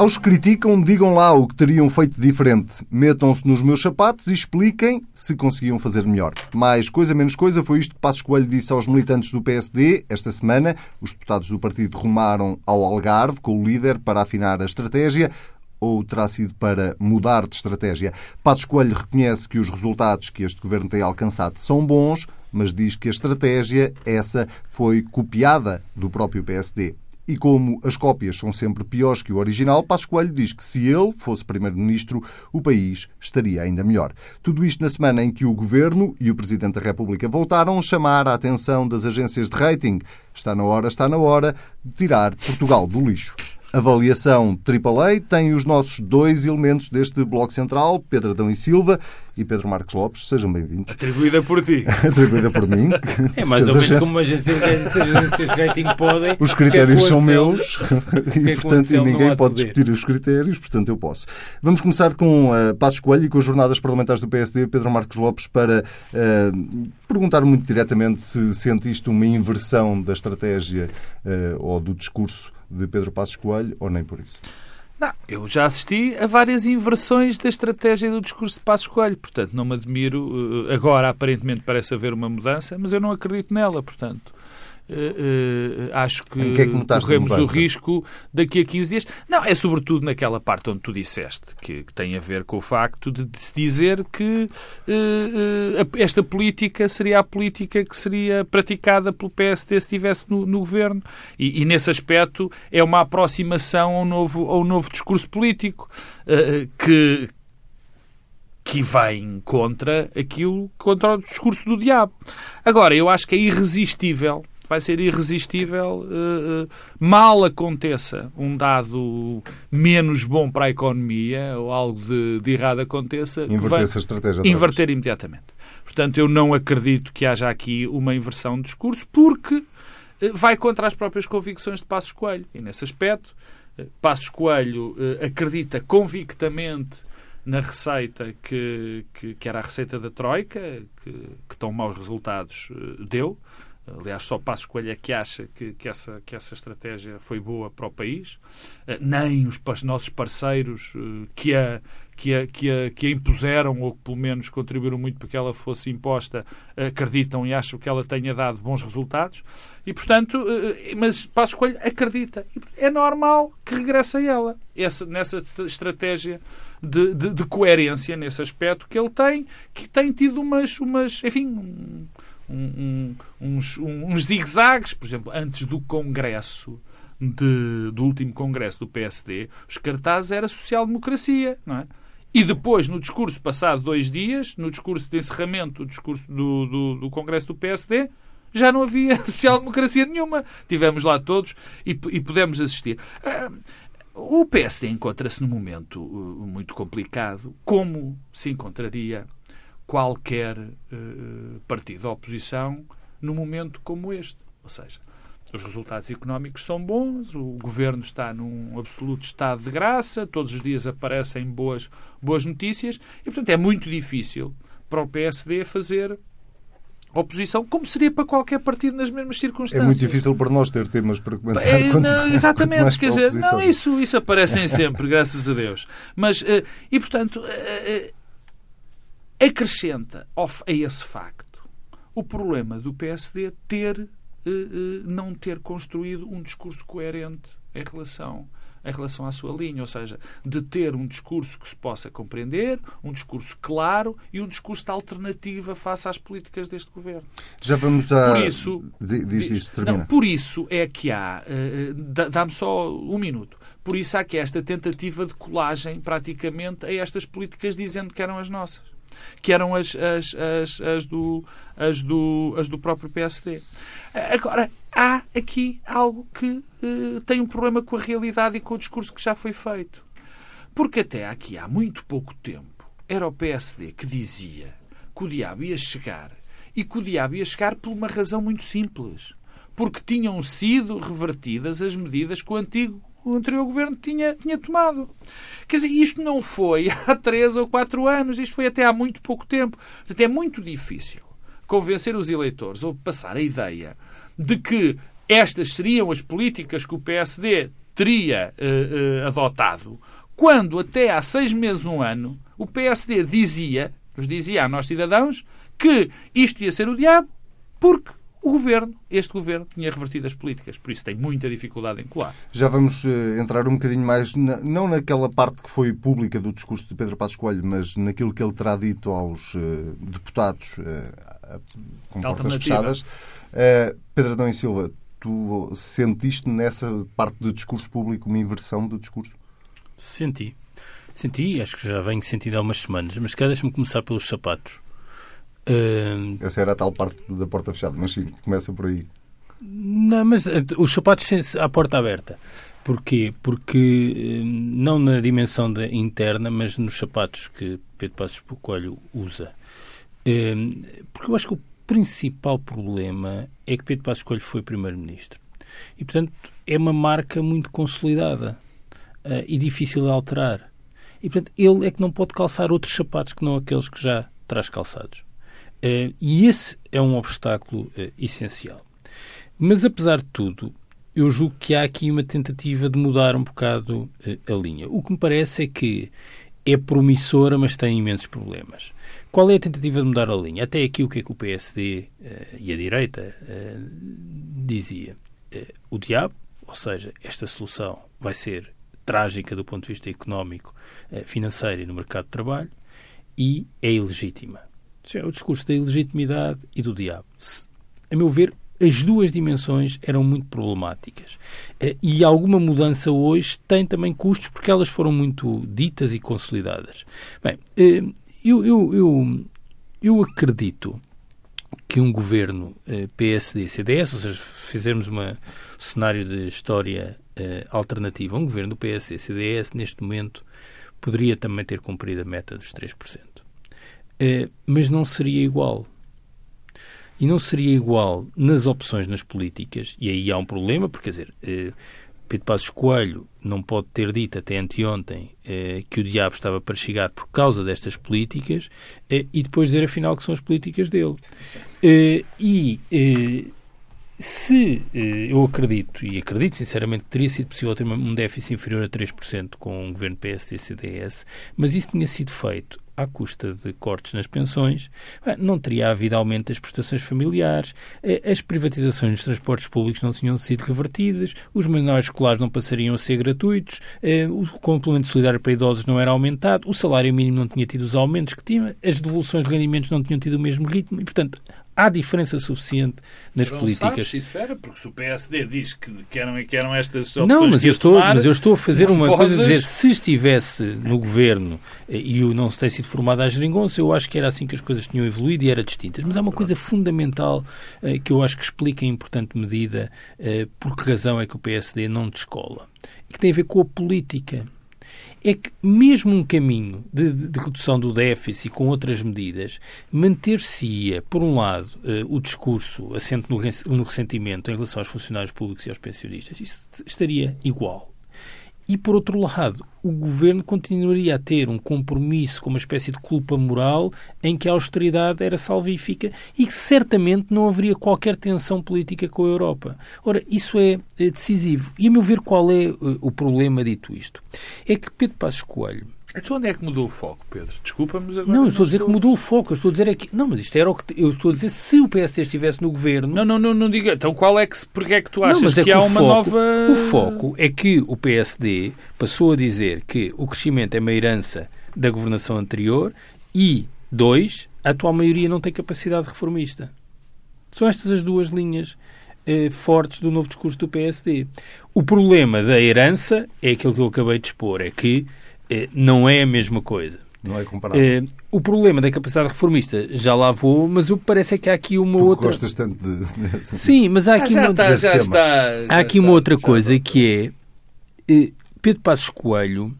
Aos que criticam, digam lá o que teriam feito diferente. Metam-se nos meus sapatos e expliquem se conseguiam fazer melhor. Mais coisa, menos coisa, foi isto que Passos Coelho disse aos militantes do PSD esta semana. Os deputados do partido rumaram ao Algarve com o líder para afinar a estratégia ou terá sido para mudar de estratégia? Passos Coelho reconhece que os resultados que este governo tem alcançado são bons, mas diz que a estratégia, essa, foi copiada do próprio PSD. E como as cópias são sempre piores que o original, Passos Coelho diz que se ele fosse Primeiro-Ministro, o país estaria ainda melhor. Tudo isto na semana em que o Governo e o Presidente da República voltaram a chamar a atenção das agências de rating. Está na hora, está na hora de tirar Portugal do lixo. Avaliação AAA tem os nossos dois elementos deste Bloco Central, Pedro Adão e Silva e Pedro Marcos Lopes. Sejam bem-vindos. Atribuída por ti. Atribuída por mim. É mais ou menos como as agências de rating podem. Os critérios são meus e, portanto, ninguém pode discutir os critérios, portanto, eu posso. Vamos começar com uh, Passos Coelho e com as jornadas parlamentares do PSD, Pedro Marcos Lopes, para uh, perguntar muito diretamente se sente isto uma inversão da estratégia uh, ou do discurso de Pedro Passos Coelho ou nem por isso? Não, eu já assisti a várias inversões da estratégia do discurso de Passos Coelho, portanto não me admiro. Eh, agora, aparentemente, parece haver uma mudança, mas eu não acredito nela, portanto. Uh, uh, acho que, que, é que corremos o risco daqui a 15 dias. Não, é sobretudo naquela parte onde tu disseste, que, que tem a ver com o facto de, se dizer que uh, esta política seria a política que seria praticada pelo PSD se estivesse no, no governo. E, e, nesse aspecto é uma aproximação ao novo, ao novo discurso político que, que vai contra aquilo, contra o discurso do diabo. Agora, eu acho que é irresistível vai ser irresistível, uh, uh, mal aconteça um dado menos bom para a economia ou algo de, de errado aconteça, inverter essa estratégia. Inverter imediatamente. Portanto, eu não acredito que haja aqui uma inversão de discurso, porque uh, vai contra as próprias convicções de Passos Coelho. E nesse aspecto, Passos Coelho acredita convictamente na receita que, que, que, era a receita da Troika, que, que tão maus resultados deu. Aliás, só Passos Coelho é que acha que, que, essa, que essa estratégia foi boa para o país. Eh, nem os nossos parceiros eh, que a, que a, que, a, que a impuseram, ou que pelo menos contribuíram muito para que ela fosse imposta, acreditam e acham que ela tenha dado bons resultados. E, portanto, eh, mas Passos Coelho acredita. É normal que regresse a ela. Essa, nessa estratégia de, de, de, coerência, nesse aspecto que ele tem, que tem tido umas, umas enfim, um, uns, uns zigue-zagues, por exemplo, antes do Congresso, de, do último Congresso do PSD, os cartazes era social-democracia, não é? E depois, no discurso passado dois dias, no discurso de encerramento do discurso do, do, do Congresso do PSD, já não havia social-democracia nenhuma. Tivemos lá todos e, e pudemos assistir. Uh, o PSD encontra-se num momento uh, muito complicado, como se encontraria qualquer uh, partido da oposição num momento como este. Ou seja, os resultados económicos são bons, o governo está num absoluto estado de graça, todos os dias aparecem boas, boas notícias e, portanto, é muito difícil para o PSD fazer oposição, como seria para qualquer partido nas mesmas circunstâncias. É muito difícil para nós ter temas para comentar. É, quanto, não, exatamente, quer dizer, não, isso, isso aparecem sempre, graças a Deus. Mas, uh, e portanto, uh, acrescenta a esse facto o problema do PSD ter eh, eh, não ter construído um discurso coerente em relação em relação à sua linha, ou seja, de ter um discurso que se possa compreender, um discurso claro e um discurso de alternativa face às políticas deste governo. Já vamos a. Por isso, diz isto, termina. Não, por isso é que há. Uh, Dá-me só um minuto. Por isso há que esta tentativa de colagem, praticamente, a estas políticas dizendo que eram as nossas que eram as, as, as, as, do, as, do, as do próprio PSD. Agora, há aqui algo que uh, tem um problema com a realidade e com o discurso que já foi feito. Porque até aqui há muito pouco tempo era o PSD que dizia que o diabo ia chegar e que o diabo ia chegar por uma razão muito simples. Porque tinham sido revertidas as medidas que o antigo o anterior governo tinha, tinha tomado. Quer dizer, isto não foi há três ou quatro anos, isto foi até há muito pouco tempo. Portanto, é muito difícil convencer os eleitores ou passar a ideia de que estas seriam as políticas que o PSD teria uh, uh, adotado, quando até há seis meses, um ano, o PSD dizia, nos dizia a nós cidadãos, que isto ia ser o diabo, porque o governo, este governo, tinha revertido as políticas. Por isso tem muita dificuldade em colar. Já vamos uh, entrar um bocadinho mais, na, não naquela parte que foi pública do discurso de Pedro Passos Coelho, mas naquilo que ele terá dito aos uh, deputados uh, com portas fechadas. Pedro Adão e Silva, tu sentiste nessa parte do discurso público uma inversão do discurso? Senti. Senti, acho que já venho sentindo há umas semanas, mas quer deixa-me começar pelos sapatos. Uh... Essa era a tal parte da porta fechada, mas sim, começa por aí. Não, mas uh, os sapatos à porta aberta. Porquê? Porque uh, não na dimensão da interna, mas nos sapatos que Pedro Passos Coelho usa. porque eu acho que o principal problema é que Pedro Passos Coelho foi Primeiro-Ministro. E, portanto, é uma marca muito consolidada e difícil de alterar. E, portanto, ele é que não pode calçar outros sapatos que não aqueles que já traz calçados. Uh, e esse é um obstáculo uh, essencial. Mas, apesar de tudo, eu julgo que há aqui uma tentativa de mudar um bocado uh, a linha. O que me parece é que é promissora, mas tem imensos problemas. Qual é a tentativa de mudar a linha? Até aqui o que é que o PSD e a direita dizia? o diabo, ou seja, esta solução vai ser trágica do ponto de vista económico, financeiro e no mercado de trabalho, e é ilegítima. É o discurso da ilegitimidade e do diabo. A meu ver, as duas dimensões eram muito problemáticas. Eh, e alguma mudança hoje tem também custos porque elas foram muito ditas e consolidadas. Bem, eh, eu, eu, eu, eu acredito que um governo eh, PSD-CDS, ou seja, fizermos um cenário de história alternativa, um governo do PSD-CDS, neste momento, poderia também ter cumprido a meta dos 3%. Eh, mas não seria igual. E não seria igual nas opções nas políticas, e aí há um problema, porque, quer dizer, eh, Pedro Passos Coelho não pode ter dito até anteontem eh, que o diabo estava para chegar por causa destas políticas e depois dizer afinal que são as políticas dele. e se eu acredito, e acredito sinceramente que teria sido possível ter um déficit inferior a 3% com um governo PSD-CDS, mas isso tinha sido feito à custa de cortes nas pensões, não teria havido aumento das prestações familiares, eh, as privatizações dos transportes públicos não tinham sido revertidas, os menores escolares não passariam a ser gratuitos, eh, o complemento solidário para idosos não era aumentado, o salário mínimo não tinha tido os aumentos que tinha, as devoluções de rendimentos não tinham tido o mesmo ritmo. E, portanto, há diferença suficiente nas não políticas. Sabes isso era, porque se o PSD diz que, que, eram, que eram estas opções Não, mas eu, estou, tomar, mas eu estou a fazer uma coisa, dizer, se estivesse no governo e o não se tem sido formado à geringonça, eu acho que era assim que as coisas tinham evoluído e era distintas. Mas há uma coisa fundamental eh, que eu acho que explica em importante medida eh, por que razão é que o PSD não descola. E que tem a ver com a política é que mesmo um caminho de, de, de redução do déficit com outras medidas, manter-se-ia, por um lado, uh, o discurso assente no, no ressentimento em relação aos funcionários públicos e aos pensionistas, isso estaria igual. E, por outro lado, o governo continuaria a ter um compromisso com uma espécie de culpa moral em que a austeridade era salvífica e que certamente não haveria qualquer tensão política com a Europa. Ora, isso é, é decisivo. E, a meu ver, qual é eh, o problema dito isto? É que Pedro Passos Coelho então onde é que mudou o foco, Pedro? Desculpa, mas agora. Não, eu estou a dizer que mudou o foco. Eu estou a dizer é que. Não, mas isto era o que. Eu estou a dizer se o PSD estivesse no governo. Não, não, não, não diga. Então qual é que. Porque é que tu achas não, é que, que, há uma foco, nova. O foco é que o PSD passou a dizer que o crescimento é uma herança da governação anterior e, dois, a atual maioria não tem capacidade reformista. São estas as duas linhas eh, fortes do novo discurso do PSD. O problema da herança é aquilo que eu acabei de expor, é que é, não é a mesma coisa. Não é comparável. É, o problema da capacidade reformista já lá vou, mas o que parece é que há aqui uma tu outra. Gostas tanto de. Sim, mas há aqui ah, já uma. Está, já está, há aqui está, uma outra coisa que é. Eh, Pedro Passos Coelho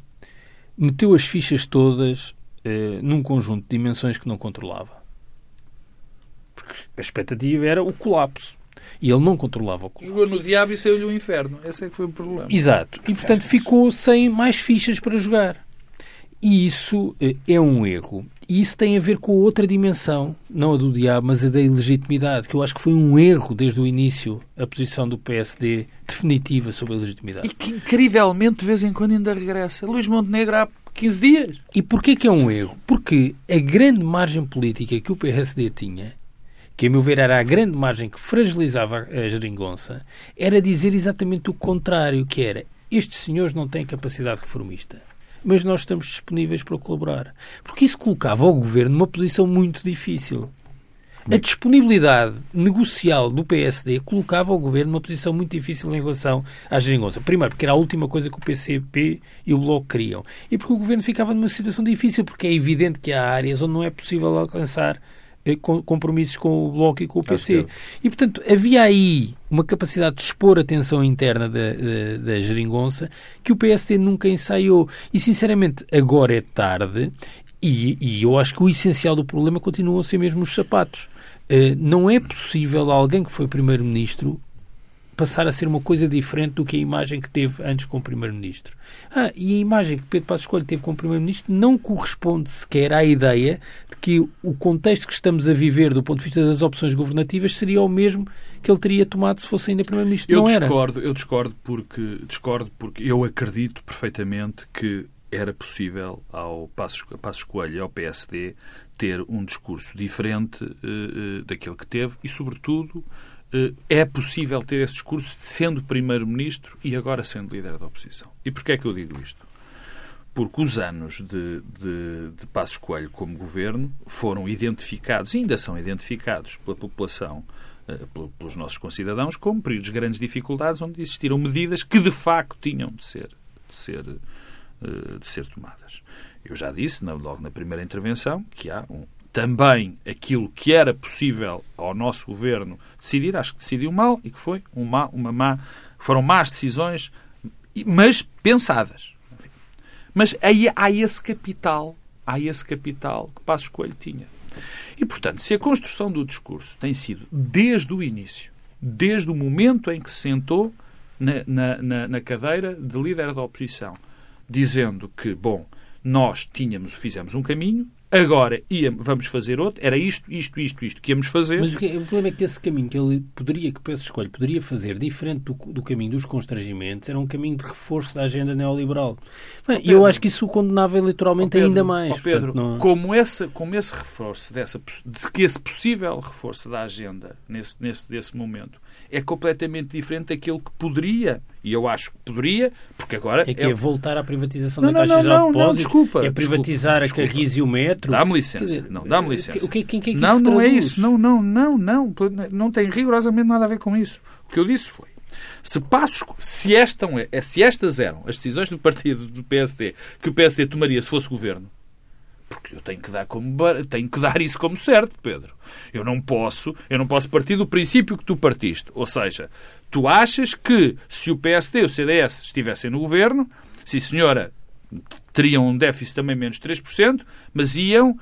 meteu as fichas todas eh, num conjunto de dimensões que não controlava. Porque a expectativa era o colapso. E ele não controlava o colapso. Jogou no diabo e saiu-lhe o inferno. Esse é que foi o problema. Exato. E, portanto, ficou sem mais fichas para jogar. e isso eh, é um erro. E isso tem a ver com outra dimensão, não a do diabo, mas a da ilegitimidade, que eu acho que foi um erro desde o início a posição do PSD definitiva sobre a legitimidade. E que incrivelmente de vez em quando ainda regressa. Luís Montenegro há 15 dias. E porquê que é um erro? Porque a grande margem política que o PSD tinha, que a meu ver era a grande margem que fragilizava a geringonça, era dizer exatamente o contrário, que era estes senhores não têm capacidade reformista mas nós estamos disponíveis para colaborar. Porque isso colocava o governo numa posição muito difícil. A disponibilidade negocial do PSD colocava o governo numa posição muito difícil em relação à geringonça. Primeiro, porque era a última coisa que o PCP e o Bloco queriam. E porque o governo ficava numa situação difícil, porque é evidente que há áreas onde não é possível alcançar compromissos com o Bloco e com o PC. E, portanto, havia aí uma capacidade de expor a tensão interna da, da, da geringonça que o PSD nunca ensaiou. E, sinceramente, agora é tarde e, e, eu acho que o essencial do problema continuam a ser mesmo os sapatos. Uh, não é possível alguém que foi primeiro-ministro passar a ser uma coisa diferente do que a imagem que teve antes com o Primeiro-Ministro. Ah, e a imagem que Pedro Passos Coelho teve com o Primeiro-Ministro não corresponde sequer à ideia de que o contexto que estamos a viver do ponto de vista das opções governativas seria o mesmo que ele teria tomado se fosse ainda Primeiro-Ministro. Não discordo, era. Eu discordo porque, discordo porque eu acredito perfeitamente que era possível ao Passos, Passos Coelho e ao PSD ter um discurso diferente uh, uh, daquele que teve e, sobretudo, é possível ter esse discurso sendo Primeiro-Ministro e agora sendo líder da oposição. E porquê é que eu digo isto? Porque os anos de, de, de Passos Coelho como governo foram identificados, e ainda são identificados pela população, eh, pelos nossos concidadãos, como períodos de grandes dificuldades onde existiram medidas que de facto tinham de ser, de ser, eh, de ser tomadas. Eu já disse, logo na primeira intervenção, que há um, também aquilo que era possível ao nosso governo decidir, acho que decidiu mal e que foi uma, uma má, foram más decisões, mas pensadas. Mas aí há esse capital, há esse capital que Passos Coelho tinha. E, portanto, se a construção do discurso tem sido desde o início, desde o momento em que se sentou na, na, na, na cadeira de líder da oposição, dizendo que, bom, nós tínhamos, fizemos um caminho, Agora íamos, vamos fazer outro, era isto, isto, isto, isto que íamos fazer. Mas o, que, o problema é que esse caminho que ele poderia, que o Peço Escolho poderia fazer, diferente do, do, caminho dos constrangimentos, era um caminho de reforço da agenda neoliberal. Bem, eu acho que isso o condenava eleitoralmente Pedro, ainda mais. Pedro, portanto, não... como, esse, como esse reforço, dessa, de que esse possível reforço da agenda nesse, nesse desse momento é completamente diferente daquilo que poderia, e eu acho que poderia, porque agora... É que é, é voltar à privatização não, da Caixa não, Geral de Depósitos, desculpa, é privatizar desculpa, a Carris e o Metro... Dá-me licença, dizer, não, dá-me licença. O que, quem, quem é que não, não é isso, não, não, não, não, não tem rigorosamente nada a ver com isso. O que eu disse foi, se passos, se, esta, se estas eram as decisões do partido do PSD que o PSD tomaria se fosse governo, porque eu tenho que dar como tenho que dar isso como certo, Pedro. Eu não posso, eu não posso partir do princípio que tu partiste. Ou seja, tu achas que se o PSD e o CDS estivessem no governo, se senhora teriam um déficit também menos 3%, mas iam uh,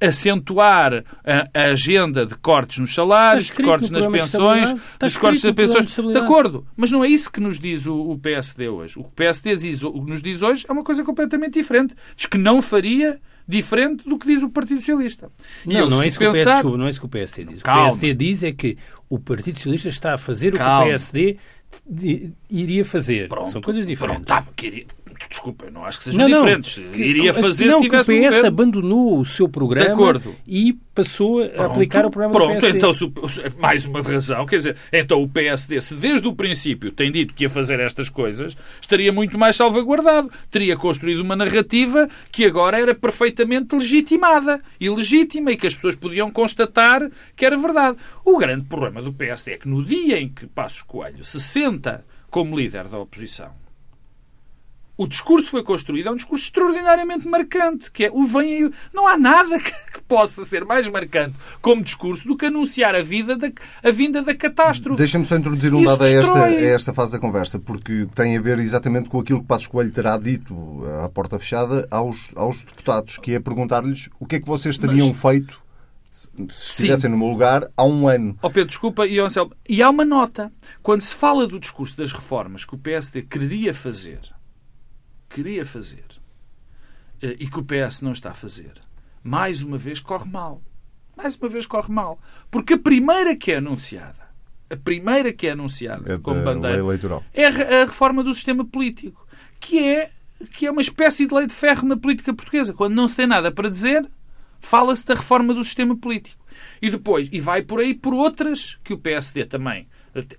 acentuar a, a, agenda de cortes nos salários, de cortes nas pensões, dos cortes nas pensões. De, de acordo, mas não é isso que nos diz o, o PSD hoje. O que o PSD diz, o que nos diz hoje é uma coisa completamente diferente. Diz que não faria diferente do que diz o Partido Socialista. Não, não é, isso pensar... que o PS, não é isso que o PSD diz. Calma. O PSD diz é que o Partido Socialista está a fazer Calma. o que o PSD iria fazer. Pronto, São coisas diferentes. Pronto, tá, queria... Desculpa, não acho que sejam não, diferentes. Que, iria fazer não, se que o PS abandonou o seu programa e passou a Pronto. aplicar o programa Pronto, do PSD. então, mais uma razão. Quer dizer, então o PSD, se desde o princípio tem dito que ia fazer estas coisas, estaria muito mais salvaguardado. Teria construído uma narrativa que agora era perfeitamente legitimada e legítima e que as pessoas podiam constatar que era verdade. O grande problema do PSD é que no dia em que Passos Coelho se senta como líder da oposição o discurso foi construído, é um discurso extraordinariamente marcante, que é o vem aí. Não há nada que, que, possa ser mais marcante como discurso do que anunciar a, vida da, a vinda da catástrofe. Deixa-me só introduzir um dado a esta, a esta fase da conversa, porque tem a ver exatamente com aquilo que Passos Coelho terá dito à porta fechada aos, aos deputados, que é perguntar-lhes o que é que vocês teriam Mas... feito se estivessem no meu lugar há um ano. Oh Pedro, desculpa, e, Anselmo, e há uma nota. Quando se fala do discurso das reformas que o PSD queria fazer queria fazer eh, e que o PS não está a fazer, mais uma vez corre mal. Mais uma vez corre mal. Porque a primeira que é anunciada, a primeira que é anunciada É como bandeira, lei eleitoral. é a reforma do sistema político, que é, que é uma espécie de lei de ferro na política portuguesa. Quando não se tem nada para dizer, fala-se da reforma do sistema político. E depois, e vai por aí por outras que o PSD também.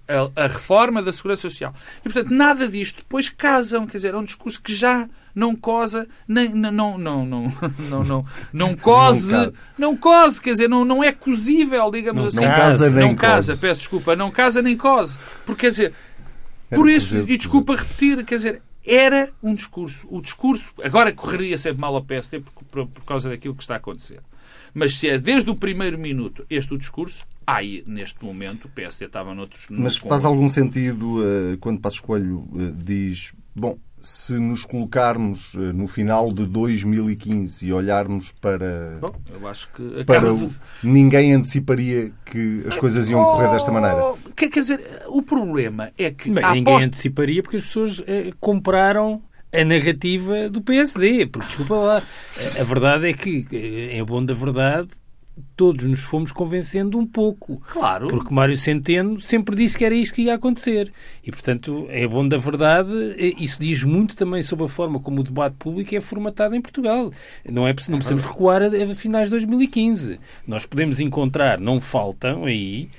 A, a reforma da Segurança Social. E, portanto, nada disto depois casam. Quer dizer, é um discurso que já não cosa, nem, não, não, não, não, não, não, não cose, Não cose, quer dizer, não, não é cozível, digamos Não assim. Não casa nem não casa, cose. peço desculpa, não casa nem cose. Porque, quer dizer, Era por isso, e desculpa repetir, quer dizer, era um discurso. O discurso, agora correria sempre mal ao PSD por, por- por causa daquilo que está a acontecer. Mas se é desde o primeiro minuto este o discurso, aí, neste momento, o PSD estava noutros... Mas no- faz algum sentido eh, quando Passos Coelho eh, diz: bom, se nos colocarmos eh, no final de 2015 e olharmos para. Bom, eu acho que... para o- ninguém anteciparia que as coisas iam correr desta maneira. Oh, Quer quer dizer, o problema é que Bem, a ninguém aposta... anteciparia porque as pessoas eh, compraram a narrativa do PSD. Porque, desculpa lá, a verdade é que, eh, é bom da verdade, todos nos fomos convencendo um pouco. Claro. Porque Mário Centeno sempre disse que era isto que ia acontecer. E, portanto, é bom da verdade. eh, Isso diz muito também sobre a forma como o debate público é formatado em Portugal. Não, é, não precisamos recuar a, a finais de 2015. Nós podemos encontrar, não faltam aí,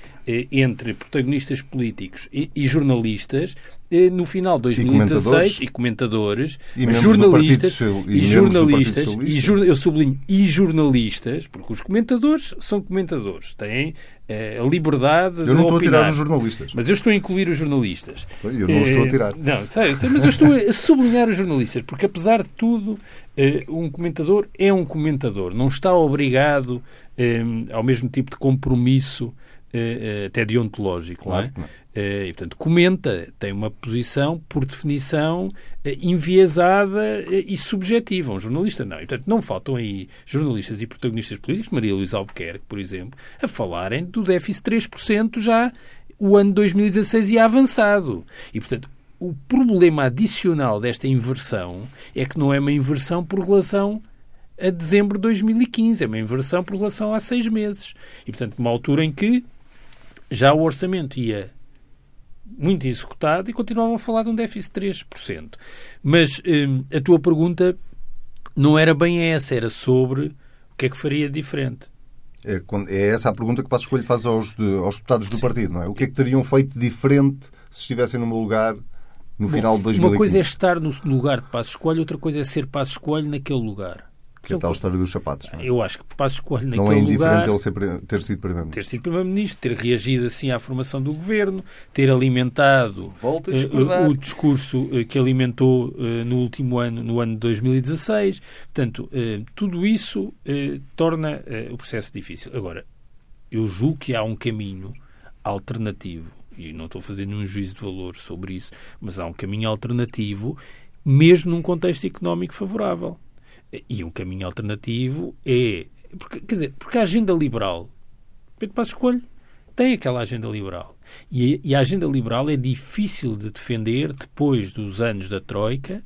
entre protagonistas políticos e, e jornalistas, eh, no final de 2016, e comentadores, E membros do jornalistas, e e jornalistas, e jor- eu sublinho, e jornalistas, porque os comentadores são comentadores, têm eh, a liberdade Eu de não estou a opinar. tirar os jornalistas. Mas eu estou a incluir os jornalistas. Eu não estou a Eh, tirar. Não, sei, sei, mas eu estou a sublinhar os jornalistas, porque apesar de tudo, eh, um comentador é um comentador. Não está obrigado eh, ao mesmo tipo de compromisso, eh, eh, até deontológico. Claro não é? não. Eh, e, portanto, comenta, tem uma posição, por definição, eh, enviesada eh, e subjetiva. Um jornalista não. E, portanto, não faltam aí jornalistas e protagonistas políticos, Maria Luísa Albuquerque, por exemplo, a falarem do déficit de 3% já o ano 2016 ia avançado. E, portanto, o problema adicional desta inversão é que não é uma inversão por relação a dezembro de 2015, é uma inversão por relação a seis meses. E, portanto, uma altura em que já o orçamento ia muito executado e continuavam a falar de um déficit de 3%. Mas hum, a tua pergunta não era bem essa, era sobre o que é que faria diferente. É, é essa a pergunta que Passos Coelho faz aos, de- aos deputados do partido, não é? O que é que teriam feito diferente se estivessem no meu lugar no final de 2015? Uma coisa é estar no lugar de Passos Coelho, outra coisa é ser Passos Coelho naquele lugar. Que é a tal história dos sapatos. não é? Eu acho que Passos Coelho Não naquele é indiferente lugar... ele ter sido Primeiro-Ministro. ter sido Primeiro-Ministro, ter reagido assim à formação do governo, ter alimentado discordar. o discurso eh, que alimentou eh, no último ano, no ano de 2016. Portanto, eh, tudo isso torna o processo difícil. Agora, eu julgo que há um caminho alternativo, e não estou fazendo um juízo de valor sobre isso, mas há um caminho alternativo, mesmo num contexto económico favorável. E um caminho alternativo é. Porque, quer dizer, porque a agenda liberal Pedro Passos Coelho tem aquela agenda liberal. E, e a agenda liberal é difícil de defender depois dos anos da Troika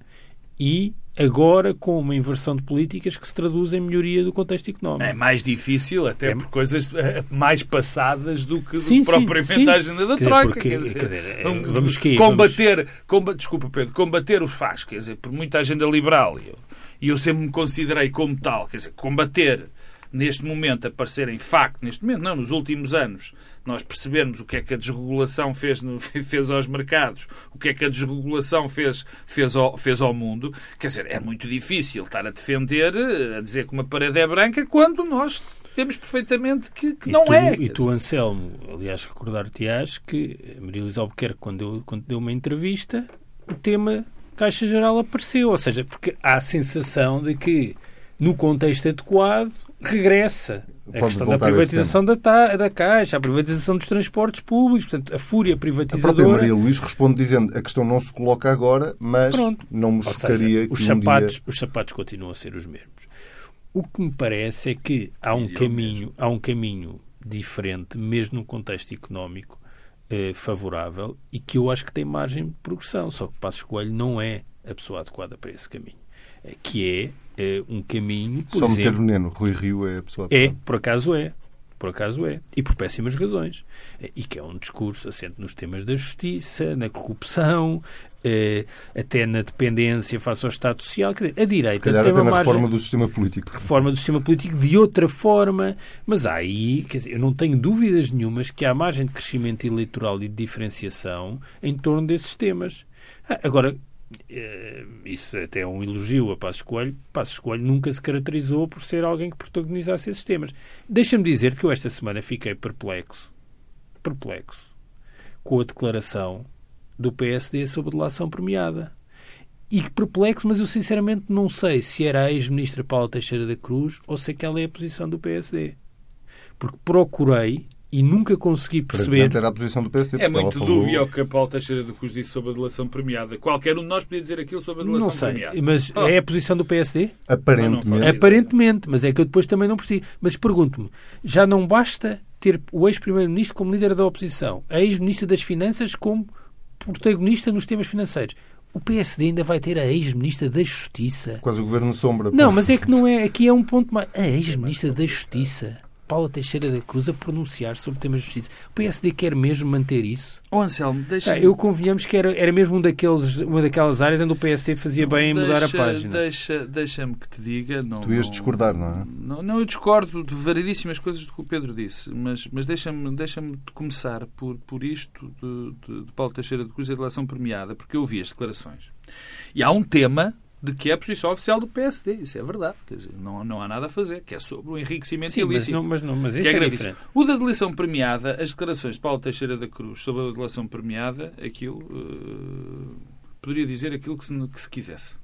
e agora com uma inversão de políticas que se traduz em melhoria do contexto económico. É mais difícil, até É. por coisas eh, mais passadas do que Sim, do sim, propriamente sim. a agenda da Quer Troika. porque- quer dizer, quer dizer, eh, um, vamos quê? combater, comba- desculpa Pedro, combater os faz, quer dizer, por muita agenda liberal, eu, e eu sempre me considerei como tal, quer dizer, combater neste momento aparecer em facto, neste momento não, nos últimos anos, nós percebermos o que é que a desregulação fez, no- fez aos mercados, o que é que a desregulação fez, fez, ao, fez ao mundo, quer dizer, é muito difícil estar a defender, a dizer que uma parede é branca, quando nós vemos perfeitamente que, que não tu, é. E tu, Anselmo, aliás, recordar-te-ás que Maria Albuquerque, quando deu, quando deu uma entrevista, o tema Caixa Geral apareceu. Ou seja, porque há a sensação de que, no contexto adequado, regressa a Pode questão da privatização da, ta- da Caixa, a privatização dos transportes públicos, portanto, a fúria A própria privatizadora. Maria Luís responde dizendo a questão não se coloca agora, mas Pronto. não me chocaria seja, que os um sapatos, dia... os sapatos continuam a ser os mesmos. O que me parece é que há um caminho, há um caminho diferente, mesmo num contexto económico eh, favorável, e que eu acho que tem margem de progressão. Só que Passos Coelho não é a pessoa adequada para esse caminho. Que é um caminho. Por Só exemplo, meter veneno. Rui Rio é a pessoa adequada. É, por acaso é por acaso é, e por péssimas razões. E que é um discurso assente nos temas da justiça, na corrupção, eh, até na dependência face ao Estado Social. Quer dizer, a direita tem uma margem... reforma do sistema político. Reforma do sistema político de outra forma, mas há aí, quer dizer, eu não tenho dúvidas nenhumas que há margem de crescimento eleitoral e de diferenciação em torno desses temas. Ah, agora, eh, isso até é um elogio a Passos Coelho. Passos Coelho nunca se caracterizou por ser alguém que protagonizasse esses temas. Deixa-me dizer que eu esta semana fiquei perplexo, perplexo, com a declaração do PSD sobre a delação premiada. E perplexo, mas eu sinceramente não sei se era a ex-ministra Paula Teixeira da Cruz ou se aquela é a posição do PSD. Porque procurei e nunca consegui perceber. Era a posição do PSD, é muito falou... dúbio o que a Paulo Teixeira do Cruz disse sobre a delação premiada. Qualquer um de nós podia dizer aquilo sobre a delação não sei, premiada. Mas oh. é a posição do PSD? Aparentemente. Aparentemente, mas é que eu depois também não percebi. Mas pergunto-me, já não basta ter o ex-primeiro-ministro como líder da oposição, a ex-ministra das Finanças como protagonista nos temas financeiros. O PSD ainda vai ter a ex-ministra da Justiça. Quase o governo sombra. Não, mas é que não é. Aqui é um ponto mais. A ex-ministra da Justiça. Paula Teixeira da Cruz a pronunciar sobre temas de justiça. O PSD quer mesmo manter isso? Oh, Anselmo, deixa ah, Eu convenhamos que era, era mesmo um daqueles, uma daquelas áreas onde o PSD fazia bem em mudar a página. Deixa-me deixa que te diga... Não, tu ias discordar, não é? Não, não, eu discordo de variedíssimas coisas do que o Pedro disse, mas, mas deixa-me deixa começar por, por isto de, de, de Paulo Teixeira da Cruz e a relação premiada, porque eu ouvi as declarações. E há um tema de que é a posição oficial do PSD. Isso é verdade. Dizer, não, não há nada a fazer, que é sobre o enriquecimento Sim, ilícito. Mas, não, mas, não, mas isso é, é diferente. O da delação premiada, as declarações de Paulo Teixeira da Cruz sobre a delação premiada, aquilo uh, poderia dizer aquilo que se, que se quisesse.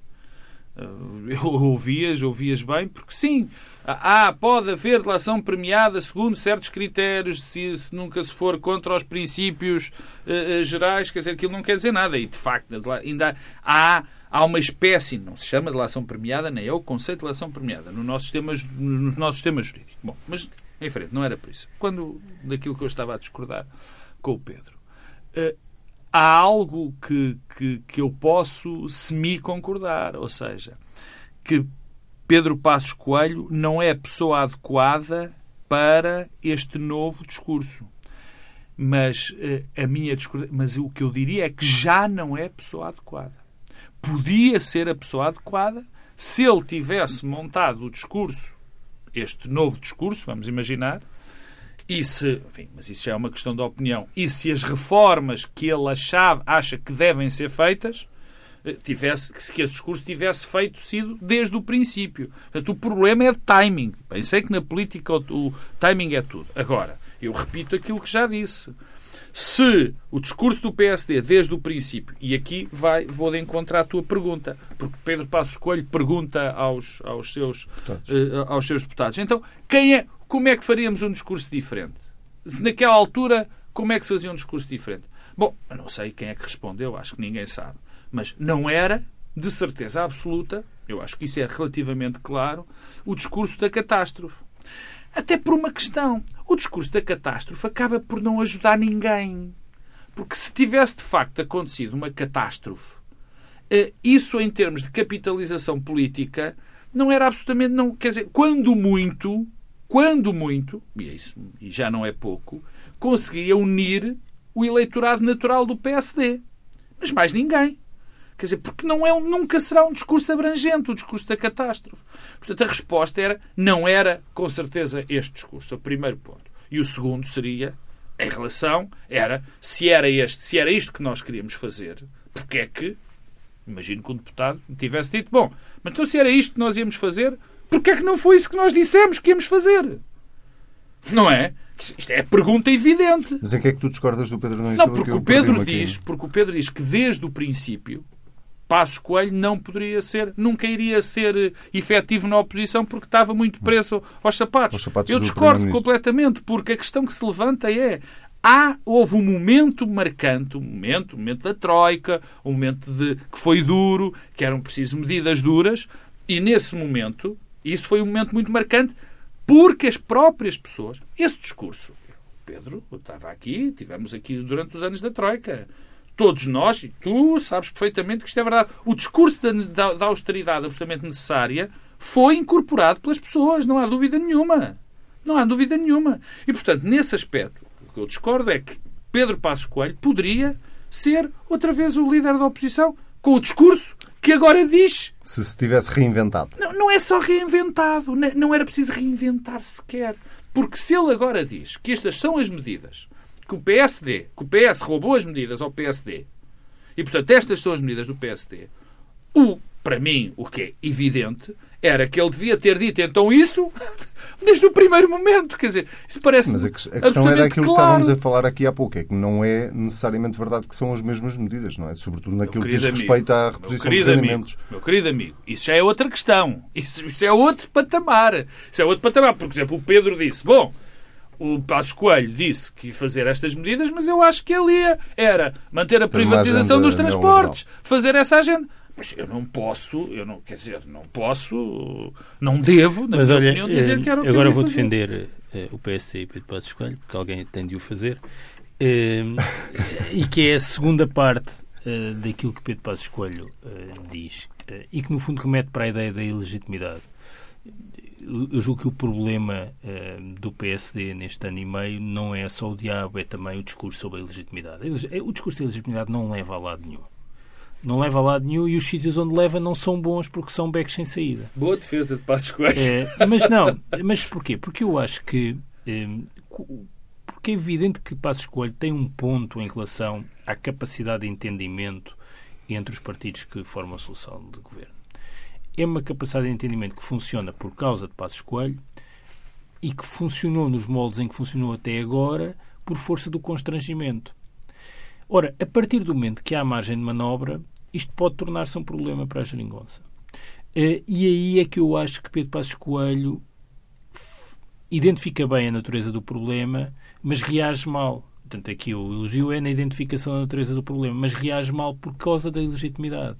Uh, eu ouvias, ouvias bem, porque sim, ah, pode haver delação premiada segundo certos critérios, se, se nunca se for contra os princípios uh, gerais, quer dizer, aquilo não quer dizer nada. E de facto, ainda há há uma espécie, não se chama de lação premiada, nem é o conceito de lação premiada no nosso sistema, no nosso sistema jurídico. Bom, mas em frente, não era por isso. Quando, daquilo que eu estava a discordar com o Pedro, uh, há algo que, que, que eu posso semi-concordar, ou seja, que Pedro Passos Coelho não é a pessoa adequada para este novo discurso. Mas uh, a minha mas o que eu diria é que já não é a pessoa adequada podia ser a pessoa adequada se ele tivesse montado o discurso, este novo discurso, vamos imaginar, e se, enfim, mas isso já é uma questão de opinião, e se as reformas que ele achava, acha que devem ser feitas, eh, tivesse, que esse discurso tivesse feito sido desde o princípio. Portanto, o problema é de timing. Pensei que na política o, o timing é tudo. Agora, eu repito aquilo que já disse. Se o discurso do PSD desde o princípio, e aqui vai, vou de encontrar a tua pergunta, porque Pedro Passos Coelho pergunta aos, aos, seus, uh, aos seus deputados, então, quem é, como é que faríamos um discurso diferente? Naquela altura, como é que se fazia um discurso diferente? Bom, eu não sei quem é que respondeu, acho que ninguém sabe. Mas não era, de certeza absoluta, eu acho que isso é relativamente claro, o discurso da catástrofe. Até por uma questão. O discurso da catástrofe acaba por não ajudar ninguém. Porque se tivesse de facto acontecido uma catástrofe, eh, isso em termos de capitalização política não era absolutamente. Não, quer dizer, quando muito, quando muito, e, é isso, e já não é pouco, conseguia unir o eleitorado natural do PSD. Mas mais ninguém. Quer dizer, porque não é, nunca será um discurso abrangente, o discurso da catástrofe. Portanto, a resposta era, não era com certeza este discurso, o primeiro ponto. E o segundo seria, em relação, era, se era este, se era isto que nós queríamos fazer, porque é que, imagino que um deputado tivesse dito, bom, mas então se era isto que nós íamos fazer, porque é que não foi isso que nós dissemos que íamos fazer? Não é? Isto é a pergunta evidente. Mas em que é que tu discordas do Pedro Nunes? Não, porque o Pedro diz, porque o Pedro diz que desde o princípio Passos Coelho não poderia ser, nunca iria ser eh, efetivo na oposição porque estava muito preso aos sapatos. sapatos Eu discordo completamente, porque a questão que se levanta é há, houve um momento marcante, um momento, um momento da Troika, um momento de, que foi duro, que eram precisas medidas duras, e nesse momento, isso foi um momento muito marcante, porque as próprias pessoas, esse discurso, Pedro, eu estava aqui, tivemos aqui durante os anos da Troika, todos nós, e tu sabes perfeitamente que isto é verdade, o discurso da, da, da austeridade absolutamente necessária foi incorporado pelas pessoas, não há dúvida nenhuma. Não há dúvida nenhuma. E, portanto, nesse aspecto, o que eu discordo é que Pedro Passos Coelho poderia ser outra vez o líder da oposição com o discurso que agora diz. Se se tivesse reinventado. Não, não é só reinventado. Não era preciso reinventar sequer. Porque se ele agora diz que estas são as medidas que o PSD, que o PS roubou as medidas ao PSD, e portanto estas são as medidas do PSD, o, para mim, o que é evidente era que ele devia ter dito então isso desde o primeiro momento. Quer dizer, isso parece. Mas a, questão era aquilo claro. que estávamos a falar aqui há pouco, é que não é necessariamente verdade que são as mesmas medidas, não é? Sobretudo naquilo que diz amigo, respeito à reposição de rendimentos. Amigo, meu querido amigo, isso já é outra questão. Isso, isso é outro patamar. Isso é outro patamar. Por exemplo, o Pedro disse: bom. O Passos Coelho disse que ia fazer estas medidas, mas eu acho que ele ia era manter a privatização dos transportes, fazer essa agenda. Mas eu não posso, eu não, quer dizer, não posso, não devo, na Mas minha olha, opinião, dizer que era o que Agora eu vou fazer. defender uh, o PSC e Pedro Passos Coelho, porque alguém tem de o fazer, uh, e que é a segunda parte uh, daquilo que Pedro Passos Coelho diz, e que no fundo remete para a ideia da ilegitimidade. Eu julgo que o problema do PSD neste ano e meio não é só o diabo, é também o discurso sobre a ilegitimidade. O discurso da ilegitimidade não leva a lado nenhum não leva a lado nenhum e os sítios onde leva não são bons porque são becos sem saída. Boa defesa de Passos Coelho. É, mas não, mas porquê? Porque eu acho que é, porque é evidente que Passos Coelho tem um ponto em relação à capacidade de entendimento entre os partidos que formam a solução de governo. É uma capacidade de entendimento que funciona por causa de Passos Coelho e que funcionou nos moldes em que funcionou até agora por força do constrangimento. Ora, a partir do momento que há margem de manobra, isto pode tornar-se um problema para a geringonça. Eh, e aí é que eu acho que Pedro Passos Coelho identifica bem a natureza do problema, mas reage mal. Portanto, aqui o elogio é na identificação da natureza do problema, mas reage mal por causa da ilegitimidade.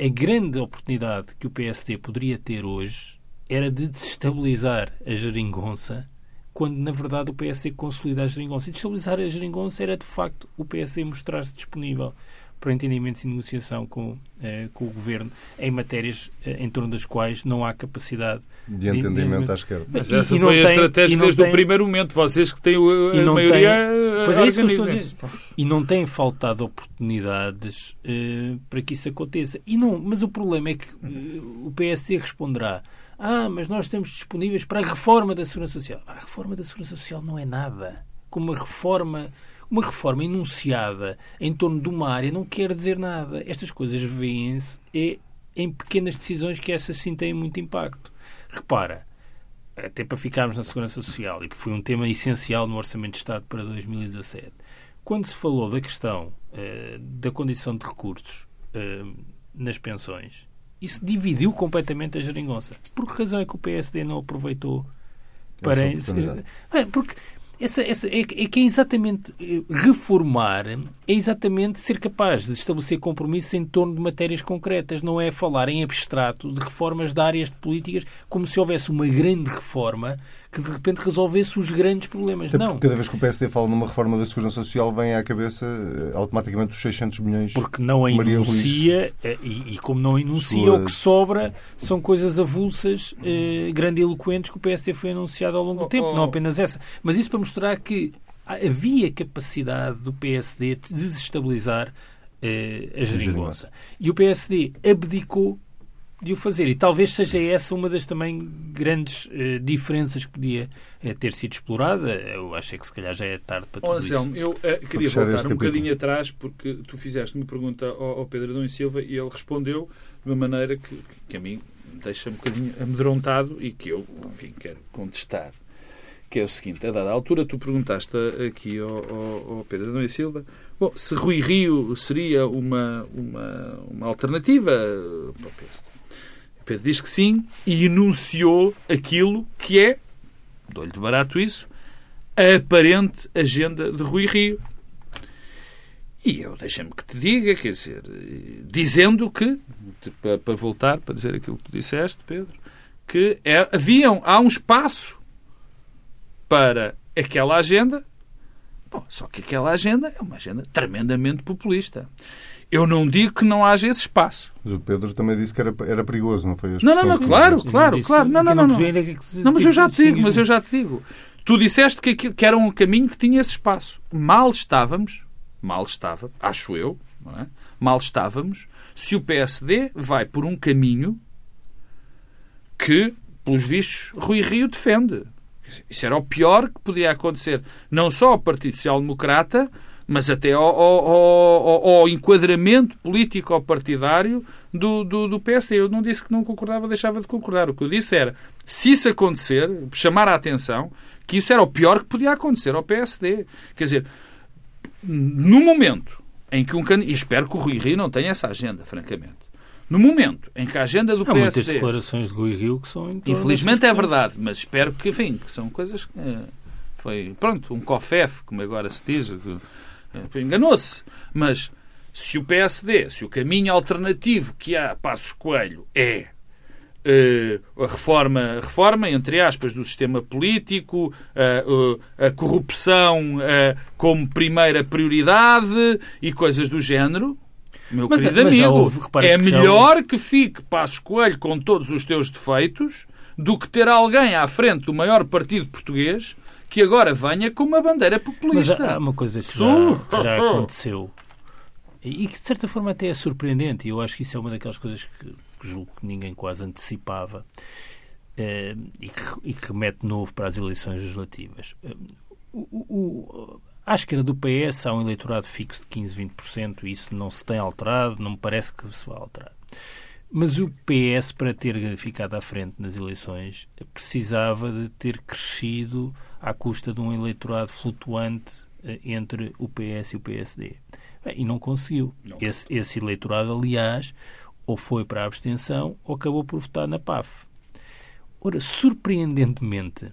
A grande oportunidade que o PSD poderia ter hoje era de desestabilizar a geringonça quando na verdade o PSD consolida a geringonça. E destabilizar a geringonça era de facto o PSD mostrar-se disponível para entendimentos e negociação com, eh, com o governo em matérias eh, em torno das quais não há capacidade de entendimento de... à esquerda. Mas essa e, foi a tem, estratégia desde tem... o primeiro momento. Vocês que têm a, a maioria tem... pois é isso que eu estou a E não têm faltado oportunidades eh, para que isso aconteça. E não, mas o problema é que eh, o PSD responderá ah, mas nós estamos disponíveis para a reforma da Segurança Social. A reforma da Segurança Social não é nada. Como uma reforma, uma reforma enunciada em torno de uma área não quer dizer nada. Estas coisas vêem-se é em pequenas decisões que essas sim têm muito impacto. Repara, até para ficarmos na Segurança Social, e foi um tema essencial no Orçamento de Estado para 2017, quando se falou da questão uh, da condição de recursos uh, nas pensões, isso dividiu completamente a geringonça. Por que razão é que o PSD não aproveitou para. Porque essa, essa, é, é, que é exatamente eh, reformar, é exatamente ser capaz de estabelecer compromissos em torno de matérias concretas, não é falar em abstrato de reformas de áreas de políticas como se houvesse uma grande reforma que de repente resolvesse os grandes problemas. Até não. Cada vez que o PSD fala numa reforma da Segurança Social, vem à cabeça eh, automaticamente os 600 milhões. Porque não a enuncia, eh, e, e, como não enuncia, Sua... o que sobra são coisas avulsas, eh, grandiloquentes que o PSD foi anunciado ao longo do oh, tempo, oh. não apenas essa. Mas isso para mostrar que havia capacidade do PSD de desestabilizar eh, a geringonça. E o PSD abdicou de o fazer. E talvez seja essa uma das também grandes uh, diferenças que podia uh, ter sido explorada. Eu acho que se calhar já é tarde para tudo Anselmo, isso. Eu uh, queria voltar um bocadinho atrás porque tu fizeste uma pergunta ao, ao Pedro Adão e Silva e ele respondeu de uma maneira que, que a mim me deixa um bocadinho amedrontado e que eu, enfim, quero contestar. Que é o seguinte, a dada altura tu perguntaste aqui ao, ao, ao Pedro Adão e Silva bom, se Rui Rio seria uma, uma, uma alternativa para o PSD. Pedro diz que sim e enunciou aquilo que é, dou-lhe de barato isso, a aparente agenda de Rui Rio. E eu deixa-me que te diga, quer dizer, dizendo que, para voltar, para dizer aquilo que tu disseste, Pedro, que é, haviam, há um espaço para aquela agenda Bom, só que aquela agenda é uma agenda tremendamente populista. Eu não digo que não haja esse espaço. Mas o Pedro também disse que era, era perigoso, não foi? Não, não, não, claro, claro, claro. Não, não, não. Não, não mas eu já te digo, mas eu já te digo. Tu disseste que, que era um caminho que tinha esse espaço. Mal estávamos, mal estava, acho eu, é? mal estávamos, se o PSD vai por um caminho que, pelos vistos, Rui Rio defende. Isso era o pior que podia acontecer, não só ao Partido Social Democrata, mas até ao, ao, ao, ao enquadramento político ou partidário do, do, do, PSD. Eu não disse que não concordava, deixava de concordar. O que eu disse era, se isso acontecer, chamar a atenção que isso era o pior que podia acontecer ao PSD. Quer dizer, no momento em que um candidato... E espero que o Rui Rio não tenha essa agenda, francamente. No momento em que a agenda do Há PSD... Há muitas declarações de Rui Rio que são... Infelizmente é verdade, mas espero que, enfim, que são coisas que... Eh, foi, pronto, um cofef, como agora se diz, eh, enganou-se. Mas se o PSD, se o caminho alternativo que há a Passos Coelho é uh, a reforma, a reforma, entre aspas, do sistema político, uh, uh, a corrupção como primeira prioridade e coisas do género, meu mas, querido mas amigo, houve, é melhor que fique Passos Coelho com todos os teus defeitos do que ter alguém à frente do maior partido português que agora venha com uma bandeira populista. Mas há uma coisa que já, que já aconteceu e que de certa forma até é surpreendente, e eu acho que isso é uma daquelas coisas que, que julgo que ninguém quase antecipava eh, e, que, e que remete novo para as eleições legislativas. Eh, o, o, à esquerda do PS há um eleitorado fixo de 15, 20%, e isso não se tem alterado, não me parece que se vá alterar. Mas o PS, para ter ficado à frente nas eleições, precisava de ter crescido à custa de um eleitorado flutuante eh, entre o PS e o PSD. E não conseguiu. Não. Esse, esse eleitorado, aliás, ou foi para a abstenção ou acabou por votar na PAF. Ora, surpreendentemente,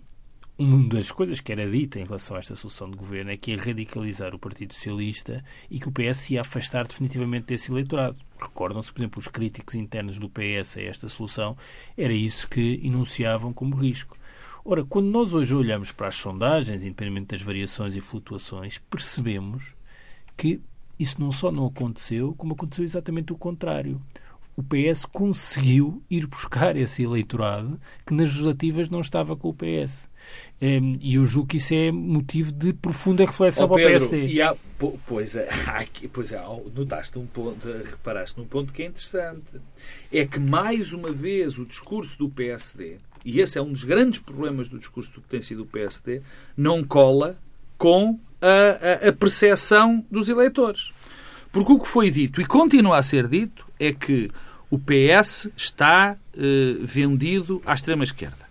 uma das coisas que era dita em relação a esta solução de governo é que ia radicalizar o Partido Socialista e que o PS ia afastar definitivamente desse eleitorado. Recordam-se, por exemplo, os críticos internos do PS a esta solução, era isso que enunciavam como risco. Ora, quando nós hoje olhamos para as sondagens, independentemente das variações e flutuações, percebemos que isso não só não aconteceu, como aconteceu exatamente o contrário. O PS conseguiu ir buscar esse eleitorado que nas legislativas não estava com o PS. Ehm, e eu julgo que isso é motivo de profunda reflexão oh, para o PSD. E há, pois, é, pois é, notaste um ponto, reparaste num ponto que é interessante. É que, mais uma vez, o discurso do PSD, e esse é um dos grandes problemas do discurso que tem sido o PSD, não cola com a, a, a percepção dos eleitores. Porque o que foi dito e continua a ser dito é que o PS está eh, vendido à extrema-esquerda.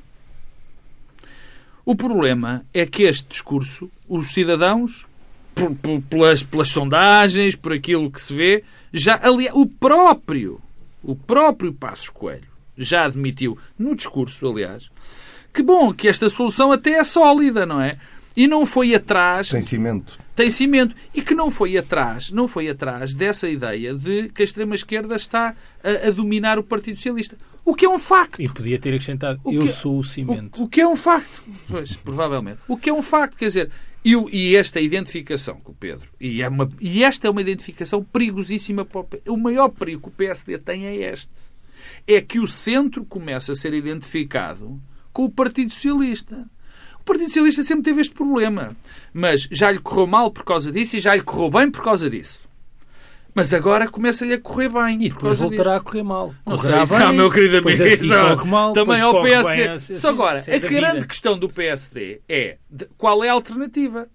O problema é que este discurso, os cidadãos, por, por, pelas, pelas sondagens, por aquilo que se vê, já aliás, o próprio, o próprio Passos Coelho já admitiu, no discurso, aliás, que bom, que esta solução até é sólida, não é? E não foi atrás. Tem cimento. Tem cimento. E que não foi atrás, não foi atrás dessa ideia de que a extrema-esquerda está a, a, dominar o Partido Socialista. O que é um facto. E podia ter acrescentado, o eu que, sou o cimento. O, o, que é um facto. Pois, provavelmente. O que é um facto, quer dizer, e, e esta identificação com o Pedro, e, é uma, e esta é uma identificação perigosíssima para o O maior perigo que o PSD tem é este. É que o centro começa a ser identificado com o Partido Socialista. O Partido Socialista sempre teve este problema. Mas já lhe correu mal por causa disso e já lhe correu bem por causa disso. Mas agora começa-lhe a correr bem. E depois voltará disto. a correr mal. Não será bem, meu querido amigo. Assim, mal, também ao PSD. Bem, Só agora, é a grande vida. questão do PSD é qual é a alternativa.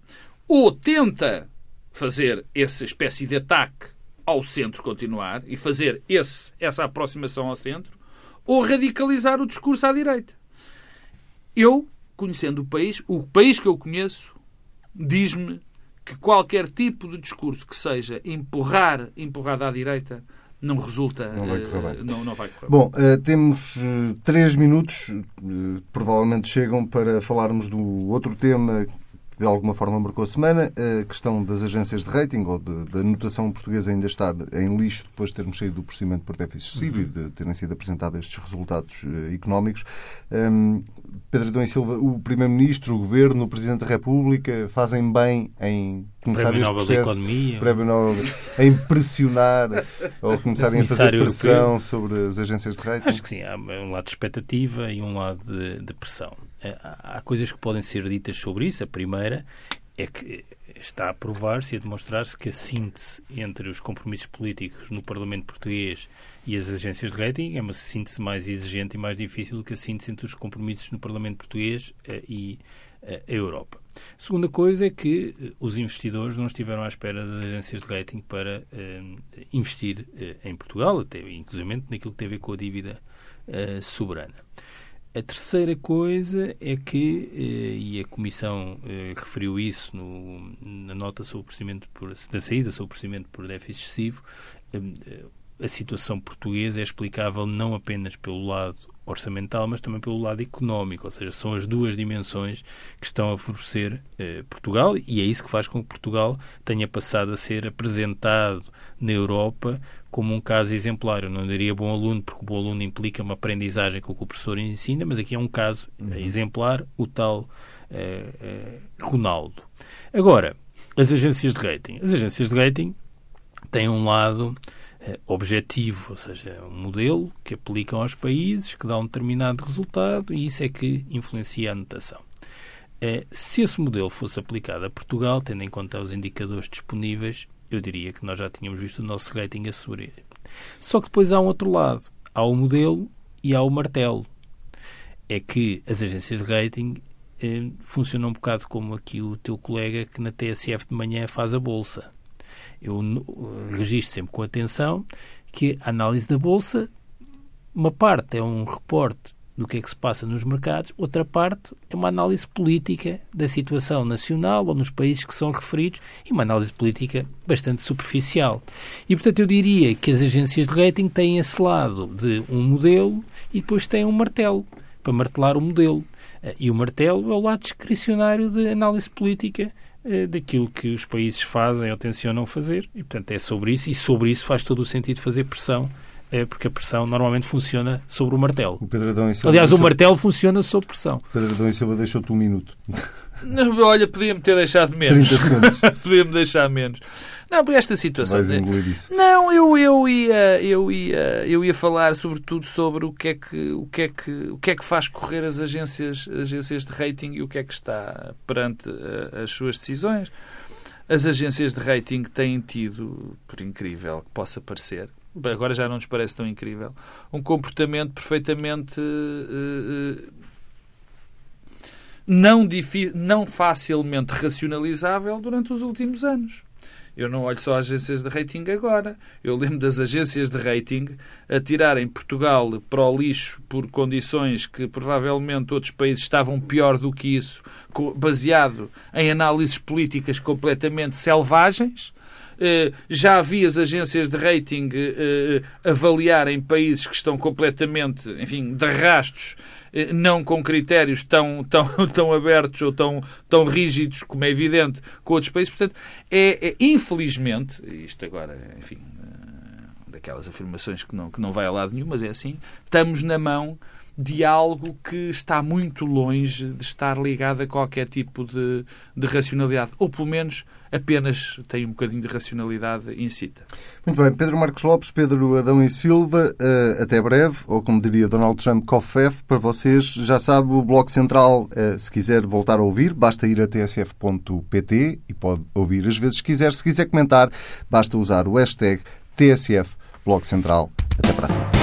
Ou tenta fazer essa espécie de ataque ao centro continuar e fazer esse, essa aproximação ao centro, ou radicalizar o discurso à direita. Eu conhecendo o país, o país que eu conheço diz-me que qualquer tipo de discurso que seja empurrar, empurrado à direita não resulta. Não vai correr bem. Não, não vai correr Bom, uh, temos uh, três minutos, provavelmente chegam para falarmos do outro tema de alguma forma marcou a semana. A questão das agências de rating ou da notação portuguesa ainda estar em lixo depois de termos saído do procedimento por déficit excessivo uhum. e de terem sido apresentados estes resultados uh, económicos. Um, Pedro Adão e Silva, o Primeiro-Ministro, o Governo, o Presidente da República fazem bem em começar este processo, Economia, Prémio Nobel, em pressionar ou começarem a fazer pressão europeu. sobre as agências de rating? Acho que sim, há um lado de expectativa e um lado de, de pressão. Eh, há coisas que podem ser ditas sobre isso. A primeira é que está a provar-se e a demonstrar-se que a síntese entre os compromissos políticos no Parlamento português e as agências de rating é uma síntese mais exigente e mais difícil do que a síntese entre os compromissos no Parlamento português uh, e uh, a Europa. A segunda coisa é que os investidores não estiveram à espera das agências de rating para investir em Portugal, até inclusive naquilo que tem a ver com a dívida soberana. A terceira coisa é que, eh, e a Comissão eh, referiu isso no, na nota sobre o procedimento por, da saída sobre o procedimento por déficit excessivo, eh, a situação portuguesa é explicável não apenas pelo lado orçamental, mas também pelo lado económico, ou seja, são as duas dimensões que estão a favorecer eh, Portugal e é isso que faz com que Portugal tenha passado a ser apresentado na Europa como um caso exemplar. Eu não diria bom aluno, porque o bom aluno implica uma aprendizagem com o que o professor ensina, mas aqui é um caso uhum. exemplar, o tal eh, eh, Ronaldo. Agora, as agências de rating. As agências de rating têm um lado eh, objetivo, ou seja, é um modelo que aplicam aos países, que dá um determinado resultado e isso é que influencia a anotação. Eh, se esse modelo fosse aplicado a Portugal, tendo em conta os indicadores disponíveis, eu diria que nós já tínhamos visto o nosso rating a subir. Só que depois há um outro lado. Há o modelo e há o martelo. É que as agências de rating eh, funcionam um bocado como aqui o teu colega que na TSF de manhã faz a bolsa eu registro sempre com atenção que a análise da Bolsa, uma parte é um reporte do que é que se passa nos mercados, outra parte é uma análise política da situação nacional ou nos países que são referidos e uma análise política bastante superficial. E, portanto, eu diria que as agências de rating têm esse lado de um modelo e depois têm um martelo para martelar o modelo. E o martelo é o lado discricionário de análise política daquilo que os países fazem ou tencionam fazer. E, portanto, é sobre isso, e sobre isso faz todo o sentido fazer pressão, é porque a pressão normalmente funciona sobre o martelo. O Pedro Adão Silva Aliás, deixou... o martelo funciona sob pressão. Pedro Adão e Silva deixou-te um minuto. Olha, podia-me ter deixado menos. 30 segundos. podia-me deixar menos. Não, por esta situação. Vais engolir isso. Não, eu, eu, ia, eu, ia, eu ia falar sobretudo sobre o que, é que, o, que é que, o que é que faz correr as agências, agências de rating e o que é que está perante uh, as suas decisões. As agências de rating têm tido, por incrível que possa parecer, agora já não nos parece tão incrível, um comportamento perfeitamente uh, uh, não, não facilmente racionalizável durante os últimos anos. Eu não olho só agências de rating agora. Eu lembro das agências de rating a tirarem Portugal para o lixo por condições que provavelmente outros países estavam pior do que isso, baseado em análises políticas completamente selvagens. Eh, já havia as agências de rating eh, avaliarem países que estão completamente, enfim, de rastros eh, não com critérios tão, tão, tão abertos ou tão, tão rígidos, como é evidente, com outros países. Portanto, é, é infelizmente, isto agora, enfim, eh, daquelas afirmações que não, que não vai a lado nenhum, mas é assim, estamos na mão de algo que está muito longe de estar ligado a qualquer tipo de, de racionalidade, ou pelo menos apenas tem um bocadinho de racionalidade incita. Muito bem, Pedro Marcos Lopes, Pedro Adão e Silva, uh, até breve, ou como diria Donald Trump, COFEF, para vocês. Já sabe, o Bloco Central, uh, se quiser voltar a ouvir, basta ir a tsf.pt e pode ouvir as vezes que quiser. Se quiser comentar, basta usar o hashtag TSF Bloco Central. Até a semana.